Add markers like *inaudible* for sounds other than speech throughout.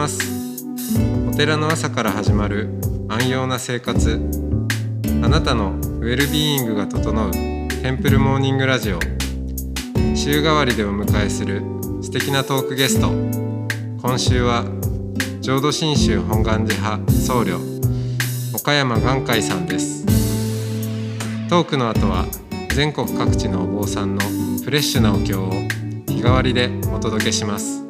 ます。お寺の朝から始まる安養な生活。あなたのウェルビーイングが整うテンプルモーニングラジオ。週替わりでお迎えする素敵なトークゲスト。今週は浄土真宗本願寺派僧侶岡山眼海さんです。トークの後は全国各地のお坊さんのフレッシュなお経を日替わりでお届けします。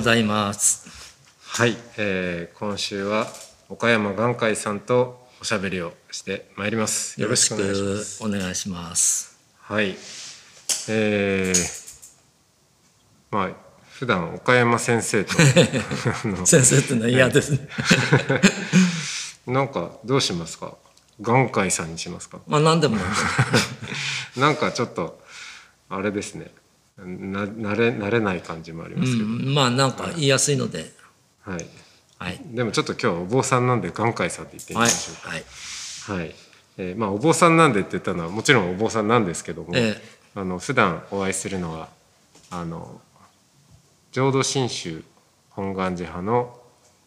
ございます。はい、えー、今週は岡山眼海さんとおしゃべりをしてまいります。よろしくお願いします。はい。えー、まあ普段岡山先生と *laughs* 先生ってのは嫌ですね。なんかどうしますか？眼海さんにしますか？まあ何でも。*laughs* なんかちょっとあれですねな慣れ慣れない感じもありますけど、うん、まあなんか言いやすいので、はい。はい。でもちょっと今日はお坊さんなんで眼海さんって言ってみまはいしょうか。はい。はい、えーまあお坊さんなんでって言ったのはもちろんお坊さんなんですけども、えあの普段お会いするのはあの浄土真宗本願寺派の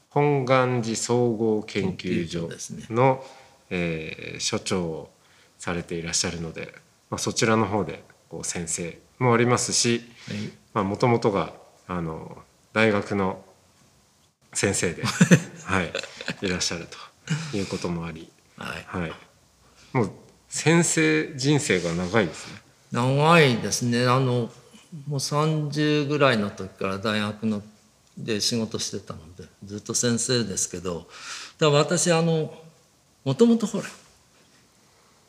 本願寺総合研究所研究所ですね。の、えー所長をされていらっしゃるので、まあ、そちらの方でこう先生もありますしはいもともとがあの大学の先生で、*laughs* はい、いらっしゃるということもあり。はい。はい。もう先生人生が長いですね。長いですね。あのもう30ぐらいの時から大学ので仕事してたのでずっと先生ですけど、だから私あのもともとほら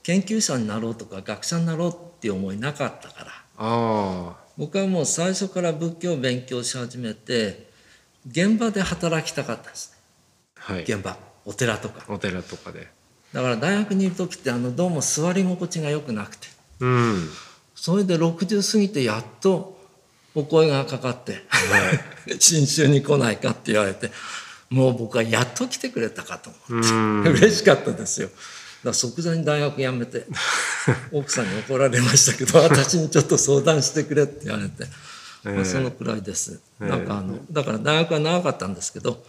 研究者になろうとか学者になろうっていう思いなかったから。あ僕はもう最初から仏教を勉強し始めて現場で働きたかったんですあ、はい。ね現場お寺とかお寺とかで。だから大学にいる時ってあのどうも座り心地が良くなくてうん。それで60過ぎてやっとお声がかかって「*laughs* 新州に来ないか」って言われてもう僕はやっと来てくれたかと思ってうん。*laughs* 嬉しかったですよ。だ即座に大学辞めて *laughs* 奥さんに怒られましたけど *laughs* 私にちょっと相談してくれって言われて、まあ、そのくらいです、ええなんかあのだから大学は長かったんですけど、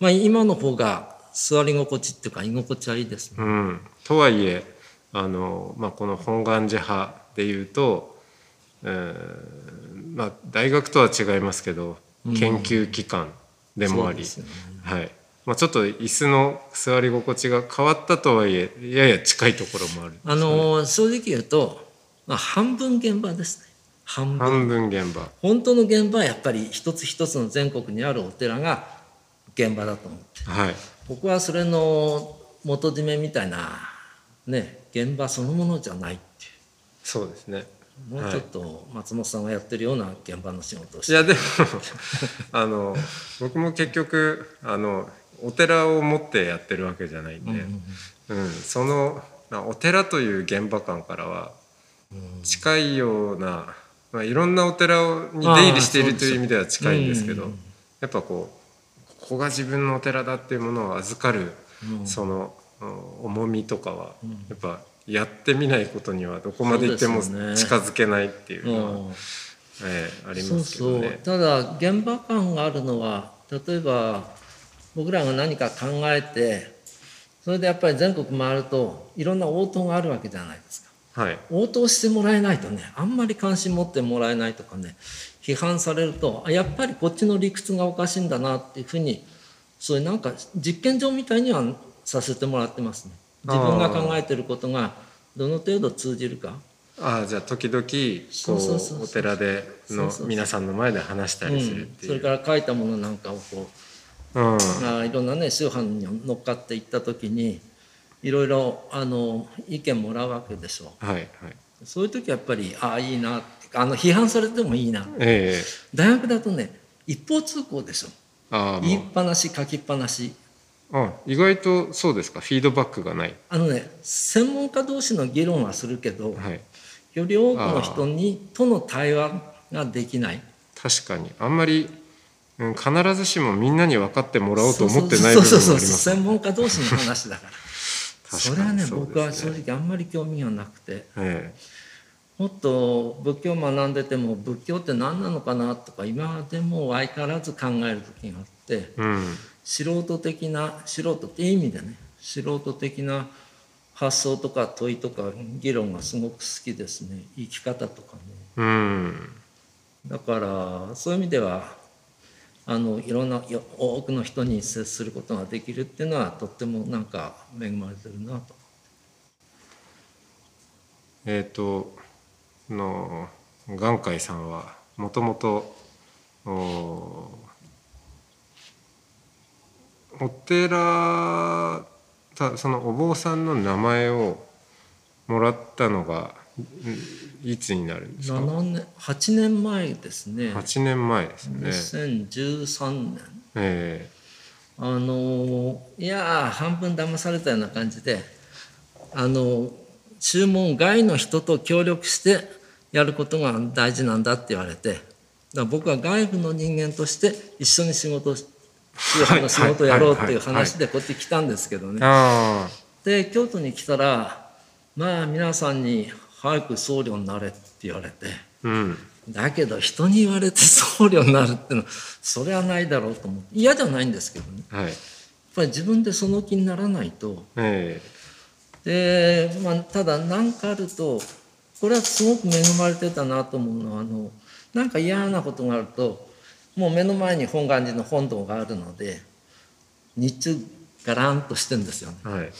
まあ、今の方が座り心地っていうか居心地はいいですね。うん。とはいえ、あの、まあ、この本願寺派でいうと、えーまあ、大学とは違いますけど、研究機関でもあり、そうですよねはい。まあ、ちょっと椅子の座り心地が変わったとはいえ、やや近いところもある。あの正直言うと、まあ、半分現場ですね半分半分現場。本当の現場はやっぱり一つ一つの全国にあるお寺が現場だと思ってはい。僕はそれの元締めみたいなね現場そのものじゃないっていそうですね。うもうちょっと松本さんがやってるような現場の仕事をして、いやでも *laughs* あの僕も結局あのお寺を持ってやってるわけじゃないんで、うんそのまあお寺という現場感からは近いような、まあ、いろんなお寺をに出入りしているという意味では近いんですけど、うん。やっぱこうここが自分のお寺だっていうものを預かる、そのうん重みとかは、やっぱやってみないことにはどこまで行っても近づけないっていうのは、うん。ええありそうますけそうどね。ただ現場感があるのは例えば僕らが何か考えてそれでやっぱり全国回るといろんな応答があるわけじゃないですか。はい。応答してもらえないとねあんまり関心持ってもらえないとかね批判されるとあやっぱりこっちの理屈がおかしいんだなっていうふうにそういうなんか実験場みたいにはさせてもらってますね。自分が考えてることがどの程度通じるか。ああじゃあ時々こうお寺での皆さんの前で話したりするっていう。それから書いたものなんかをこううんまあ、いろんなね宗派に乗っかっていった時にいろいろあの意見もらうわけでしょ。はいはい。そういう時はやっぱりああいいなあの批判されてもいいな。え大学だとね一方通行でしょ。ああ言いっもぱなし書きっぱなし。うあ意外とそうですか？フィードバックがない。あのね専門家同士の議論はするけど、はい。より多くの人にとの対話ができない。確かに。あんまり、うん、必ずしもみんなに分かってもらおうと思ってない部分もありそう。そうそうます。専門家同士の話だから。*laughs* それはねそう僕は正直あんまり興味がなくて。えもっと仏教を学んでても仏教って何なのかなとか今でも相変わらず考える時があって。えうん。素人的な素人って意味でね。素人的な発想とか問いとか議論がすごく好きですね。生き方とかね。うん。だからそういう意味ではあのいろんな多くの人に接することができるっていうのはとってもなんか恵まれてるなと。えっ、との眼海さんはもともとお寺たそのお坊さんの名前をもらったのがいつになるんですか？7年8年前ですね。8年前ですね。2013年。えあのいやー半分騙されたような感じであの注文外の人と協力してやることが大事なんだって言われて僕は外部の人間として一緒に仕事を仕事をやろうっていう話でこっち来たんですけどえね。あで京都に来たらまあ皆さんに早く僧侶になれって言われて。あうん。だけど人に言われて僧侶になるっていうのはそれはないだろうと思って。嫌じゃないんですけどね。はい。やっぱり自分でその気にならないと。えで、まあ、ただ何かあるとこれはすごく恵まれてたなと思うのはあのなんか嫌なことがあるともう目の前に本願寺の本堂があるので日中ガランとしてるんですよね。えはい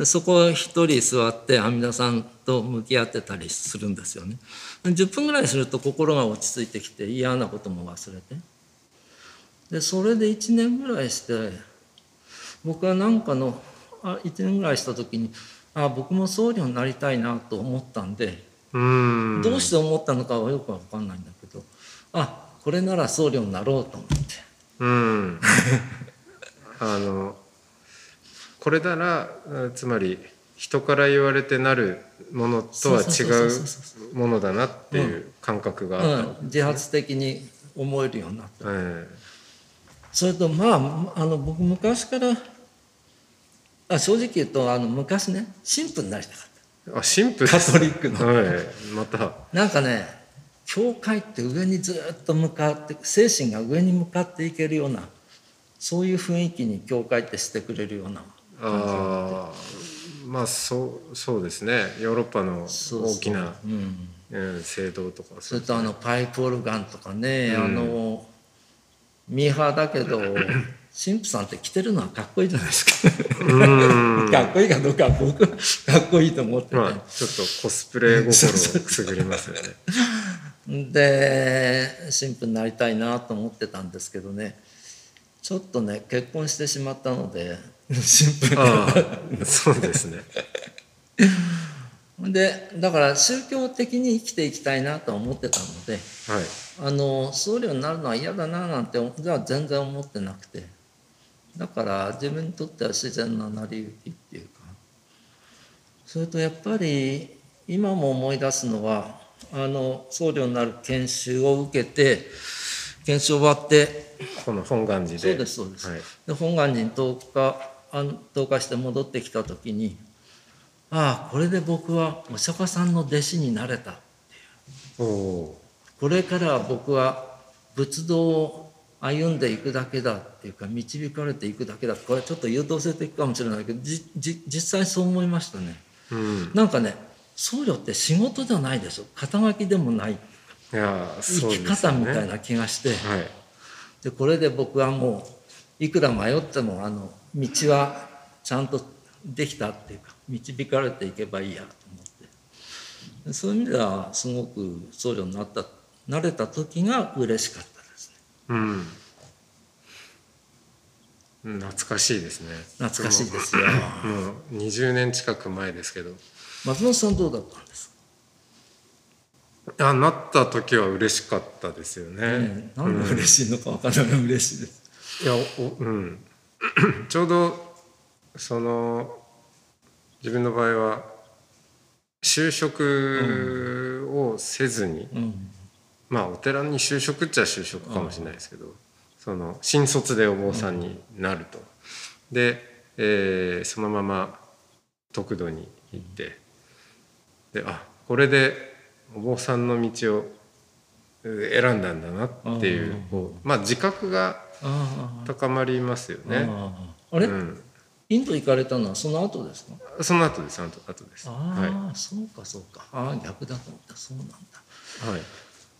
でそこを一人座って阿弥陀さんと向き合ってたりするんですよね。10分ぐらいすると心が落ち着いてきて嫌なことも忘れて。でそれで1年ぐらいして僕は何かのあ1年ぐらいした時にあ僕も僧侶になりたいなと思ったんでうん。どうして思ったのかはよく分かんないんだけどあこれなら僧侶になろうと思って。うん。あのこれならうんつまり人から言われてなるものとは違そうものだなっていう感覚があった。わけうん、自発的に思えるようになった。えそれとまああの僕昔からあ正直言うとあの昔ね神父になりたかっえあ神父カトリックの。ええまたた。なんかね教会って上にずっと向かって精神が上に向かっていけるようなそういう雰囲気に教会ってしてくれるようなああまあそうそうですね。ヨーロッパの大きな聖堂とか。それとあのパイプオルガンとかね、うん。あのミーハーだけど *coughs* 神父さんって着てるのはかっこいいじゃないですか。うん。*laughs* かっこいいかどうかは僕かっこいいと思ってて、まあちょっとコスプレ心をくすぐりますよね。*laughs* で神父になりたいなと思ってたんですけどね。ちょっとね結婚してしまったので *laughs* 神父ああそうですね。*laughs* でだから宗教的に生きていきたいなと思ってたのではい。あの僧侶になるのは嫌だななんてじゃあ全然思ってなくて。だから自分にとっては自然な成り行きっていうか。それとやっぱり今も思い出すのはあの僧侶になる研修を受けて研修終わってこの本願寺で。そうですそうです、はい。で本願寺に10日あの10日して戻ってきた時にああこれで僕はお釈迦さんの弟子になれたおおこれからは僕は仏道を歩んでいくだけだっていうか導かれていくだけだこれちょっと優等生的かもしれないけどじじ実際そう思いましたね。ーうん。なんかね僧侶って仕事じゃないでしょ。肩書きでもない。いやー生き方みたいな気がして、はい。でこれで僕はもういくら迷ってもあの道はちゃんとできたっていうか導かれていけばいいやと思って。でそういう意味ではすごく僧侶になったなれた時が嬉しかったですね。うん。懐かしいですね。懐かしいですよ。もう20年近く前ですけど。松本さんどうだったんですか？あなった時は嬉しかったですよね。ねなんで嬉しいのか分からない。嬉しいです。いやおうん *coughs* ちょうどその自分の場合は就職をせずに、うん。まあお寺に就職っちゃ就職かもしれないですけど、その新卒でお坊さんになると。で、えーそのまま得度に行ってであこれでお坊さんの道をえー選んだんだなっていうまあ自覚があ高まりますよあ、ね。あれ、うん、インド行かれたのはその後ですか？その後です後後です。あはあ、そうかそうか。ああ逆だと思った。そうなんだ。い、はい、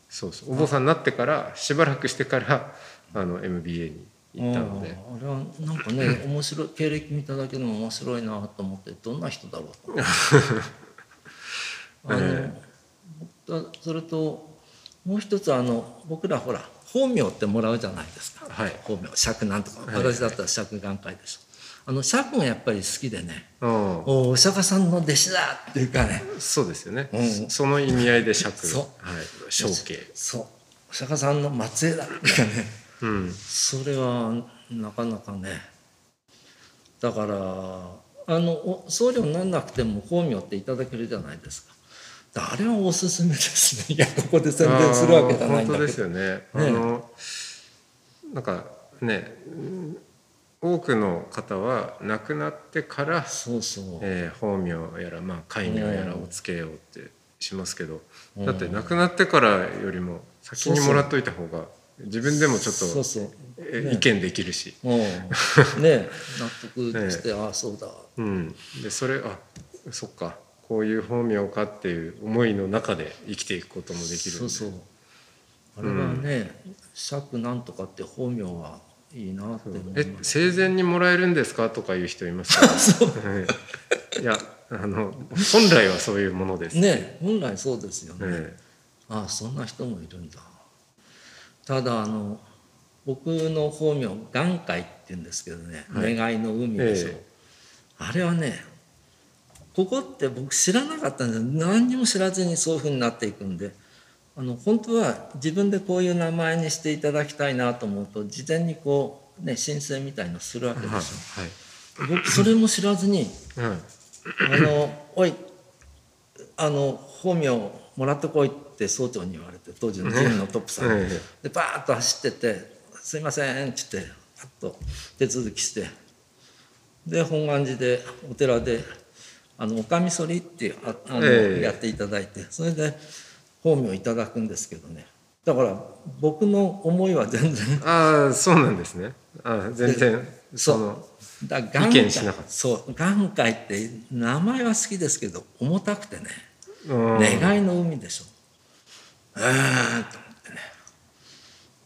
そうそう。お坊さんになってからしばらくしてからあの MBA に行ったので。あれはなんかね *laughs* 面白い経歴見ただけでも面白いなと思ってどんな人だろう？*laughs* とあの、だそれともう一つあの僕らほら本名ってもらうじゃないですか。はい。本名。釈なんとか。はい。私だったら釈眼会でしょあの釈がやっぱり好きでね。うん。おお釈迦さんの弟子だっていうかね。そうですよね、うん。その意味合いで釈そう。はい、承継、そう。お釈迦さんの末裔だっていうかね。うん、それはなかなかね。だからあのお僧侶にならなくても本名っていただけるじゃないですかあれはおすすめですね。*laughs* いやここで宣伝するわけじゃないんだけど。本当ですよね。あのなんかねうん多くの方は亡くなってから、そうそう、えー本名やら、まあ、戒名やらをつけようってしますけど、うん。だって亡くなってからよりも先にもらっといた方が自分でもちょっとそうそう。ねえ。意見できるし、うん。ね *laughs* 納得して、ああそうだ。うん、でそれあそっかこういう本名かっていう思いの中で生きていくこともできるそうそう。あれはね釈なんとかって本名はいいなってえ生前にもらえるんですかとかいう人いますから、ね、*laughs* い。やあの本来はそういうものです、ね本来そうですよね、えああそんな人もいるんだ。ただあの僕の本名眼海って言うんですけどね、はい。願いの海でしょ、ええ。あれはねここって僕知らなかったんですよ何にも知らずにそういうふうになっていくんであの本当は自分でこういう名前にしていただきたいなと思うと事前にこうね申請みたいのするわけでしはいょ僕それも知らずにはいはいあの「おいあの本名もらってこい」って総長に言われて当時の陣のトップさんに。ええでバーッと走ってって「すいません」って言ってパッと手続きして。で本願寺でお寺であのおかみそりっていうああの、ええ。やっていただいてそれで本名いただくんですけどね。だから僕の思いは全然ああそうなんですね。ああ全然そのだから意見しなかった。そう。眼界って名前は好きですけど重たくてね。うん願いの海でしょ。うーんと思ってね。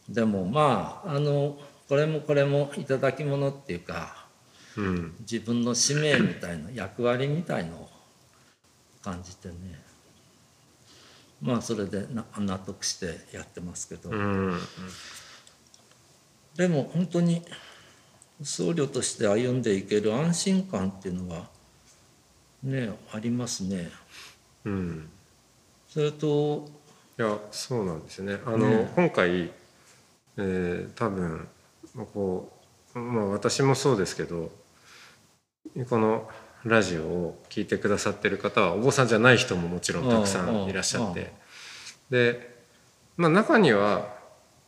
でもまああのこれもこれもいただき物っていうかうん自分の使命みたいな役割みたいのを感じてね。まあそれでな納得してやってますけど、うんでも本当に僧侶として歩んでいける安心感っていうのはねありますね。うんそれといやそうなんですよね。あの、ね。今回、えー多分こう、まあ、私もそうですけどこのラジオを聞いてくださってる方はお坊さんじゃない人ももちろんたくさんいらっしゃって。で、まあ、中には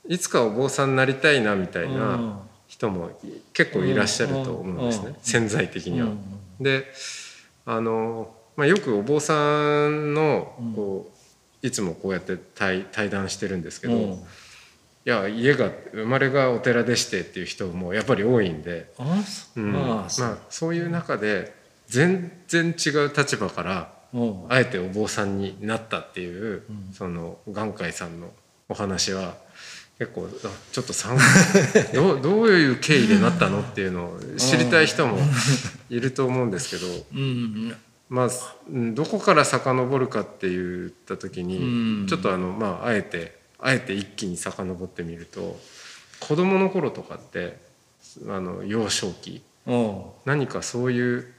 いつかお坊さんになりたいなみたいな人も結構いらっしゃると思うんですね。潜在的には。うんであの、まあ、よくお坊さんのこういつもこうやって対対談してるんですけど、うんいや家が生まれがお寺でしてっていう人もやっぱり多いんで、あそうん。まあまあ、そういう中で全然違う立場からうん。あえてお坊さんになったっていう、その眼海さんのお話は結構あちょっと参 *laughs* どうどういう経緯でなったのっていうのを知りたい人も *laughs* いると思うんですけど。うん。まあうん、どこから遡るかって言った時に、うん。ちょっとあのまああえてあえて一気に遡ってみると子供の頃とかってあの幼少期うん。何かそういう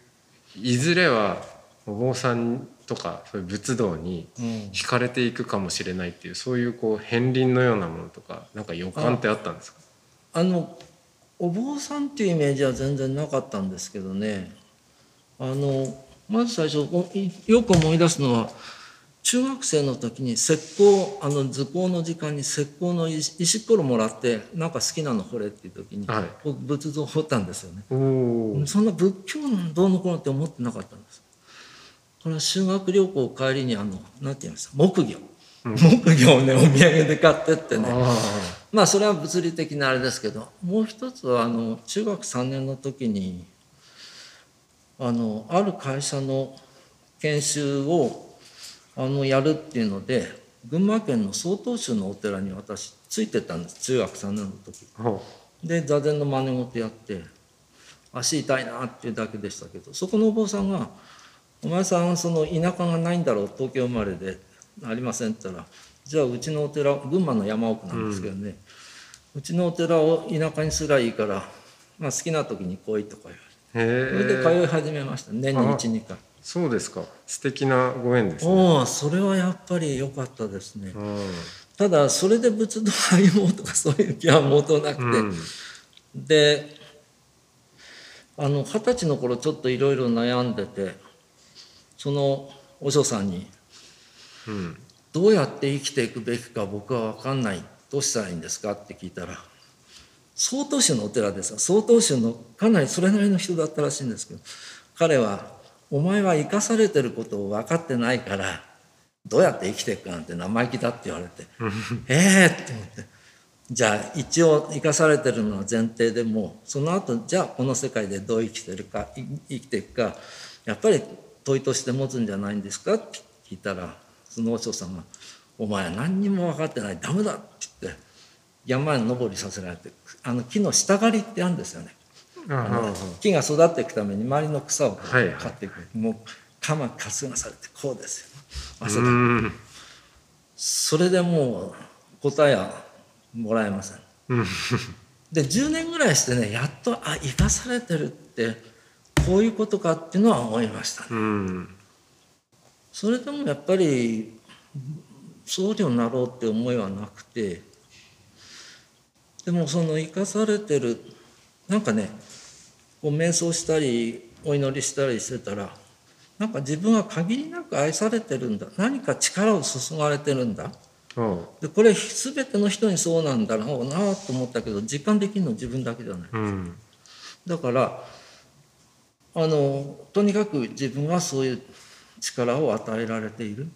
いずれはお坊さんとかそういう仏道にうん。惹かれていくかもしれないっていうそういうこう片鱗のようなものとかなんか予感ってあったんですか？あのお坊さんっていうイメージは全然なかったんですけどね。あのまず最初よく思い出すのは中学生の時に石膏あの図工の時間に石膏の石石ころもらってなんか好きなの掘れっていう時に、はい。僕仏像掘ったんですよね。そんな仏教のどうのこうのって思ってなかったんです。これは修学旅行帰りにあのなんて言いました木魚、木魚をねお土産で買ってってね。あまあそれは物理的なあれですけどもう一つはあの中学3年の時にあのある会社の研修をあのやるっていうので群馬県の曹洞宗のお寺に私ついてたんです。中学3年の時。で座禅の真似事やって足痛いなっていうだけでしたけどそこのお坊さんが「お前さんその田舎がないんだろう。東京生まれでありません」って言ったら「じゃあうちのお寺群馬の山奥なんですけどね、うちのお寺を田舎にすりゃいいから、まあ、好きな時に来い」とか言われて。それで通えい始めました。年に12回そうですか。素敵なご縁ですね。それはやっぱり良かったですね。うん。ただそれで仏道を歩もうとかそういう気は毛頭なくて、うん。であの二十歳の頃ちょっといろいろ悩んでてその和尚さんにうん「どうやって生きていくべきか僕は分かんない。どうしたらいいんですか?」って聞いたら曹洞宗のお寺です。曹洞宗のかなりそれなりの人だったらしいんですけど彼は「お前は生かされてることを分かってないからどうやって生きていくかなんて生意気だ」って言われて「ええ!」って思って。じゃあ一応生かされてるのは前提でもその後じゃあこの世界でどう生きてるかい生きていくかやっぱり問いとして持つんじゃないんですか？って聞いたらその和尚さんが「お前は何にも分かってないダメだ」って言って山に登りさせられてあの木の下刈りってあるんですよね。木が育っていくために周りの草を刈っていく、もう鎌担がされてこうですよ。汗うだんそれでもう答えはもらえません。うん。で10年ぐらいしてねやっとあ生かされてるってこういうことかっていうのは思いました。ねうん。それでもやっぱり僧侶になろうって思いはなくてでもその生かされてるなんかねこう瞑想したりお祈りしたりしてたらなんか自分は限りなく愛されてるんだ。何か力を注がれてるんだ。あでこれ全ての人にそうなんだろうなと思ったけど実感できるの自分だけじゃない。うん。だからあのとにかく自分はそういう力を与えられている。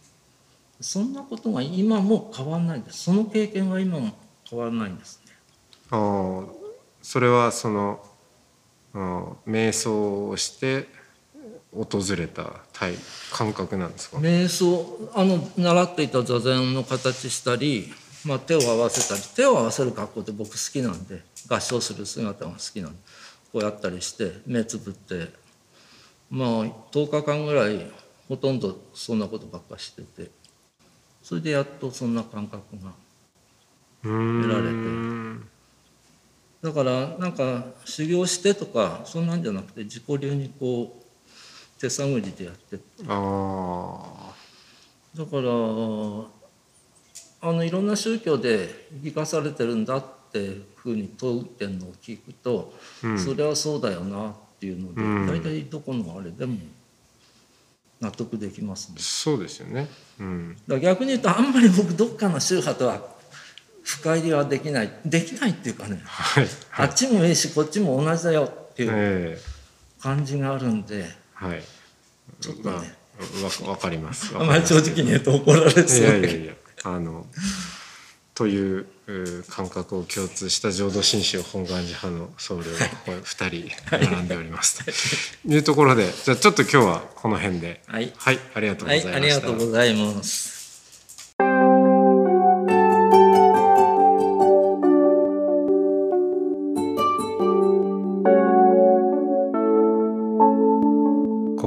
そんなことが今も変わらないんです。その経験は今も変わらないんですね。ああそれはそのああ瞑想をして訪れた体感覚なんですか？瞑想あの習っていた座禅の形したり、まあ、手を合わせたり手を合わせる格好って僕好きなんで合唱する姿が好きなんでこうやったりして目つぶってまあ10日間ぐらいほとんどそんなことばっかしててそれでやっとそんな感覚が得られてだからなんか修行してとかそんなんじゃなくて自己流にこう手探りでやってあだからあのいろんな宗教で生かされてるんだっていうふうに問うてんのを聞くと、うん。それはそうだよなっていうので、うん。大体どこのあれでも納得できますね。あ。そうですよね。うん。だ逆に言うとあんまり僕どっかの宗派とは深入りはできない。できないっていうかね、はいあっちもいいしこっちも同じだよっていうええ。感じがあるんで、はい。ちょっとね。まあ、わわかります。あまり正直に言うと怒られそういやいやいやあのというう感覚を共通した浄土真宗本願寺派の僧侶がこれ2人並んでおります。というところでじゃあちょっと今日はこの辺で。はい。はいありがとうごはい、ざいました、ありがとうございます。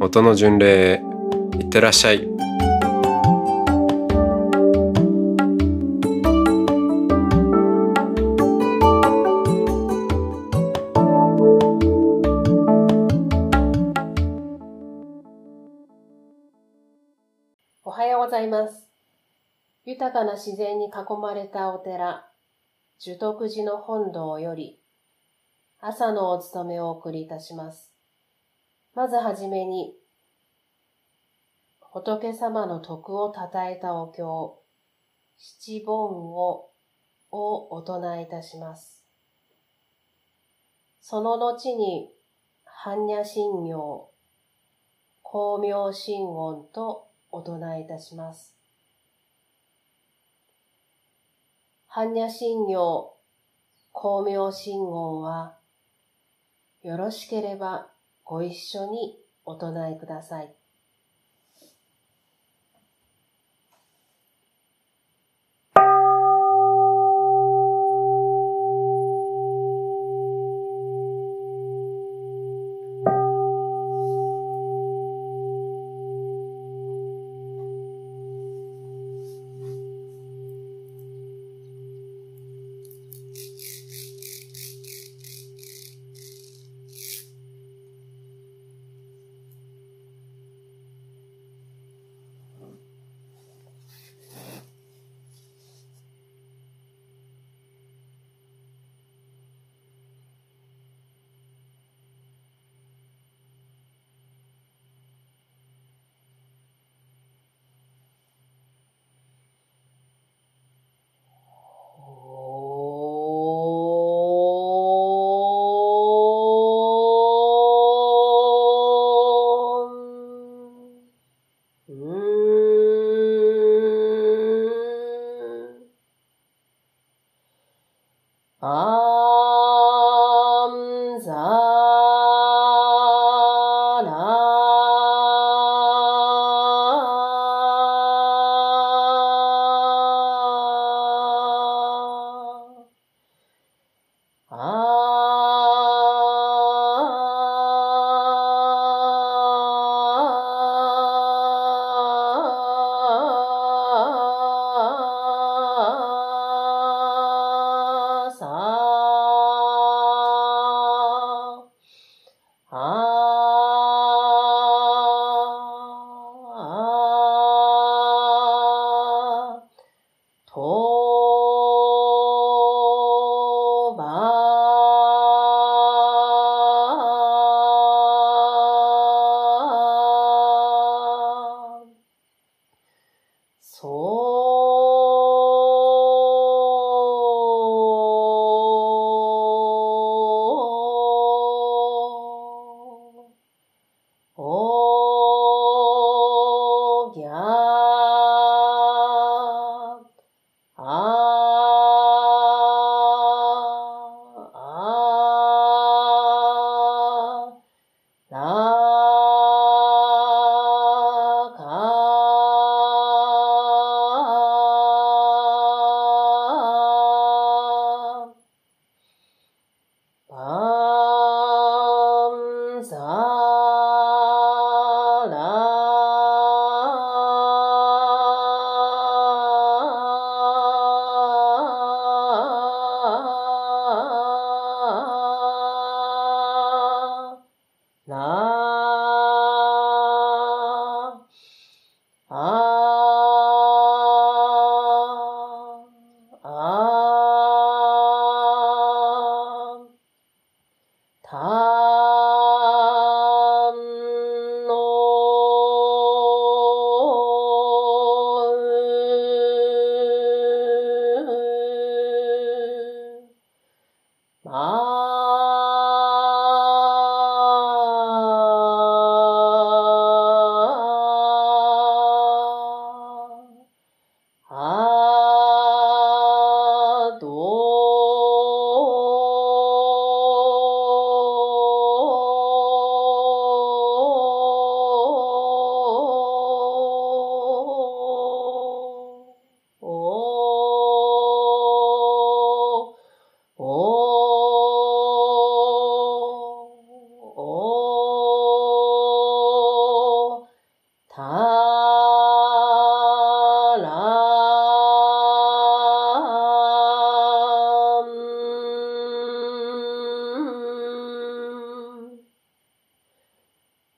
音の巡礼へいってらっしゃいおはようございます。豊かな自然に囲まれたお寺、樹徳寺の本堂より、朝のお勤めをお送りいたします。まずはじめに、仏様の徳を称えたお経、七本を、をお唱えいたします。その後に、般若心経、光明心音とお唱えいたします。般若心経、光明心音は、よろしければご一緒にお唱えください。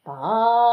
啊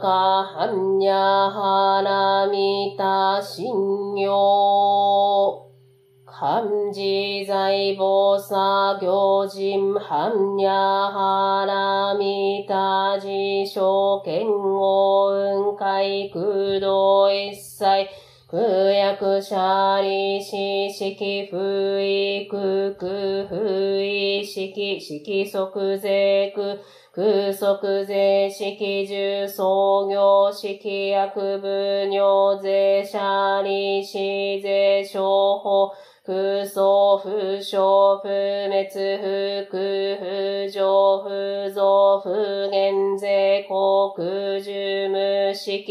かはんにゃはなみたしんよょかんじざいぼさぎょうじんはんにゃはなみたじしょうけんおうんかいくどいっさいくやくしゃりししきふいく空不意式式即税空空足税式重創業式薬部尿税者利子税商法空想不詳不滅不空不上不増不減税航空重無式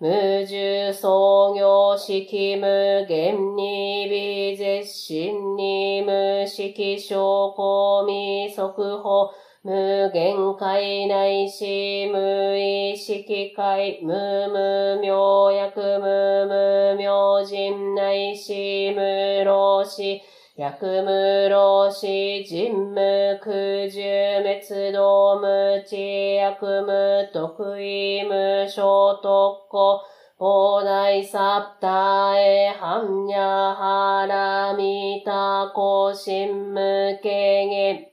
無重創業式無限に微絶心に無式証拠未速報無限界内し無意識界無無明薬無無明人内し無老死。百無老死人無空十滅動無知役無得意無小特攻法大サプタエハンニャハラミタコシンムケゲ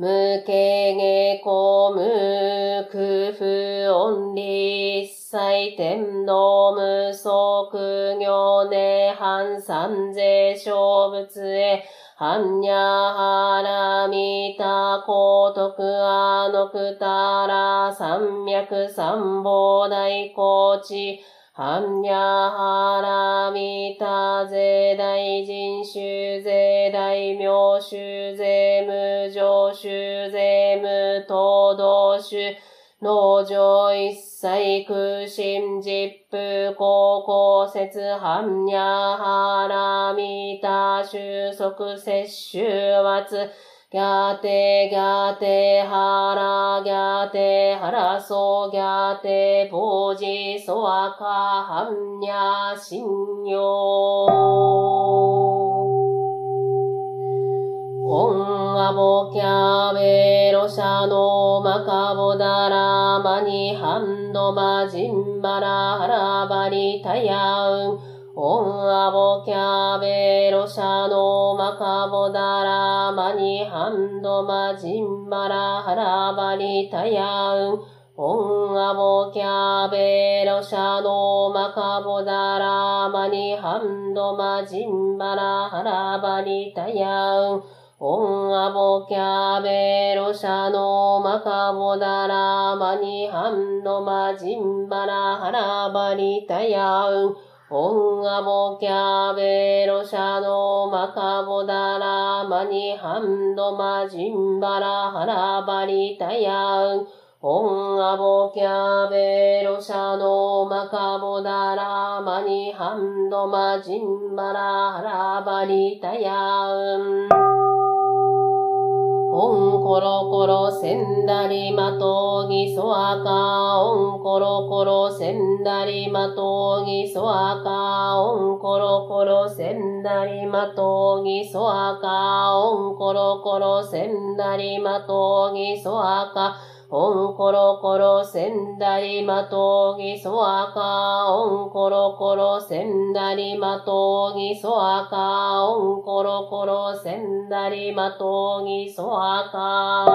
無形下公無空不音理一切天道無足行涅槃三世小仏へ。般若波羅蜜多高徳あのくたら三脈三宝大高地。般若波羅蜜多税大人衆税大名衆税無常衆税無東道衆農場一切空心実プ高校節般若ハラミタ収束摂取圧。ギャテギャテハラギャテハラソギャテポジソアカハンニャシンヨオンアボキャベロシャノマカボダラマニハンドマジンバラハラバリタヤウンオンアボキャベロシャノマカボダラマニハンドマジンバラハラバリタヤウン。オンアボキャベロシャノマカボダラマニハンドマジンバラハラバリタヤウン。オンアボキャベロシャノマカボダラマニハンドマジンバラハラバリタヤウン。オンアボキャベロシャノマカボダラマニハンドマジンバラハラバリタヤンオンアボキャベロシャノマカボダラマニハンドマジンバラハラバリタヤンオンコロコロせんだりまとうぎそあか。オンコロコロせんだりまとうぎそあか。オンコロコロせんだりまとうぎそあかオンコロコロせんだりまとうぎそあか。オンコロコロセンダリマトギソアカオンコロコロセンダリマトギソアカ。オンコロコロセンダリマトギソアカ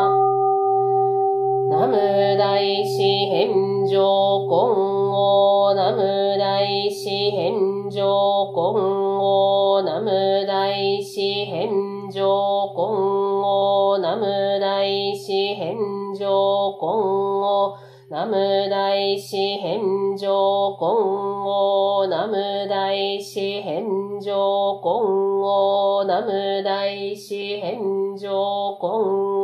ナム大師返上今後ナム大師返上今後ナム大師返上今後ナム大師返上今後ナム大師返上今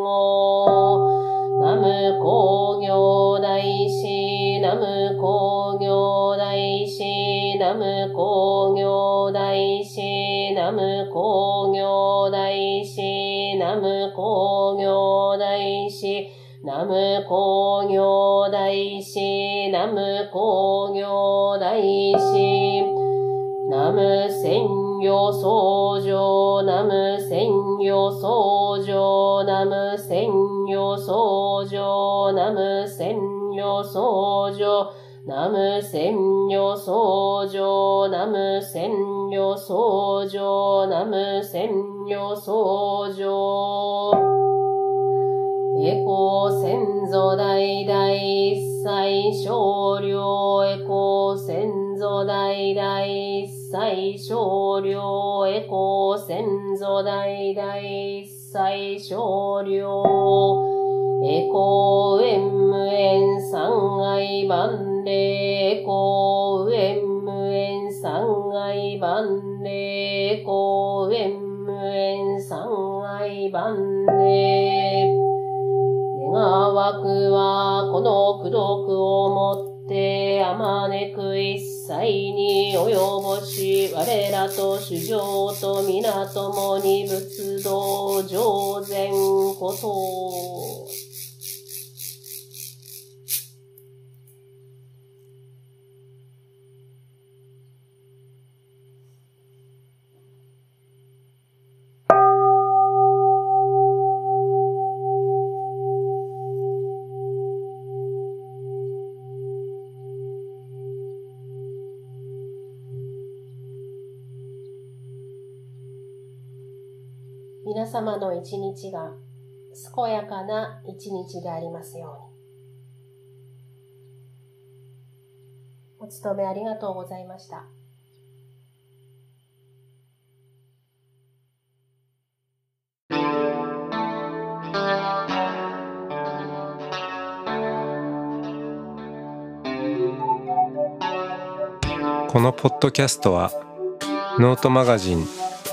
後ナム工業大師ナム工業大師ナム工業大師ナム工業大師ナム工業大師ナム工業大師ナム工業大師ナム専用相乗ナム専用相乗ナム専用相乗ナム専用相乗ナム専用相乗ナム専用相乗ナム専用相乗祖代々一切少量エコ先祖代々一切少量エコ先祖代々一切少量エコエムエン三愛万礼エコエムエン三愛万礼エコエムエン三愛万礼悪はこの功徳をもってあまねく一切に及ぼし、我らと主上と皆ともに仏道上善こと。皆様の一日が健やかな一日でありますように。お勤めありがとうございました。このポッドキャストはノートマガジン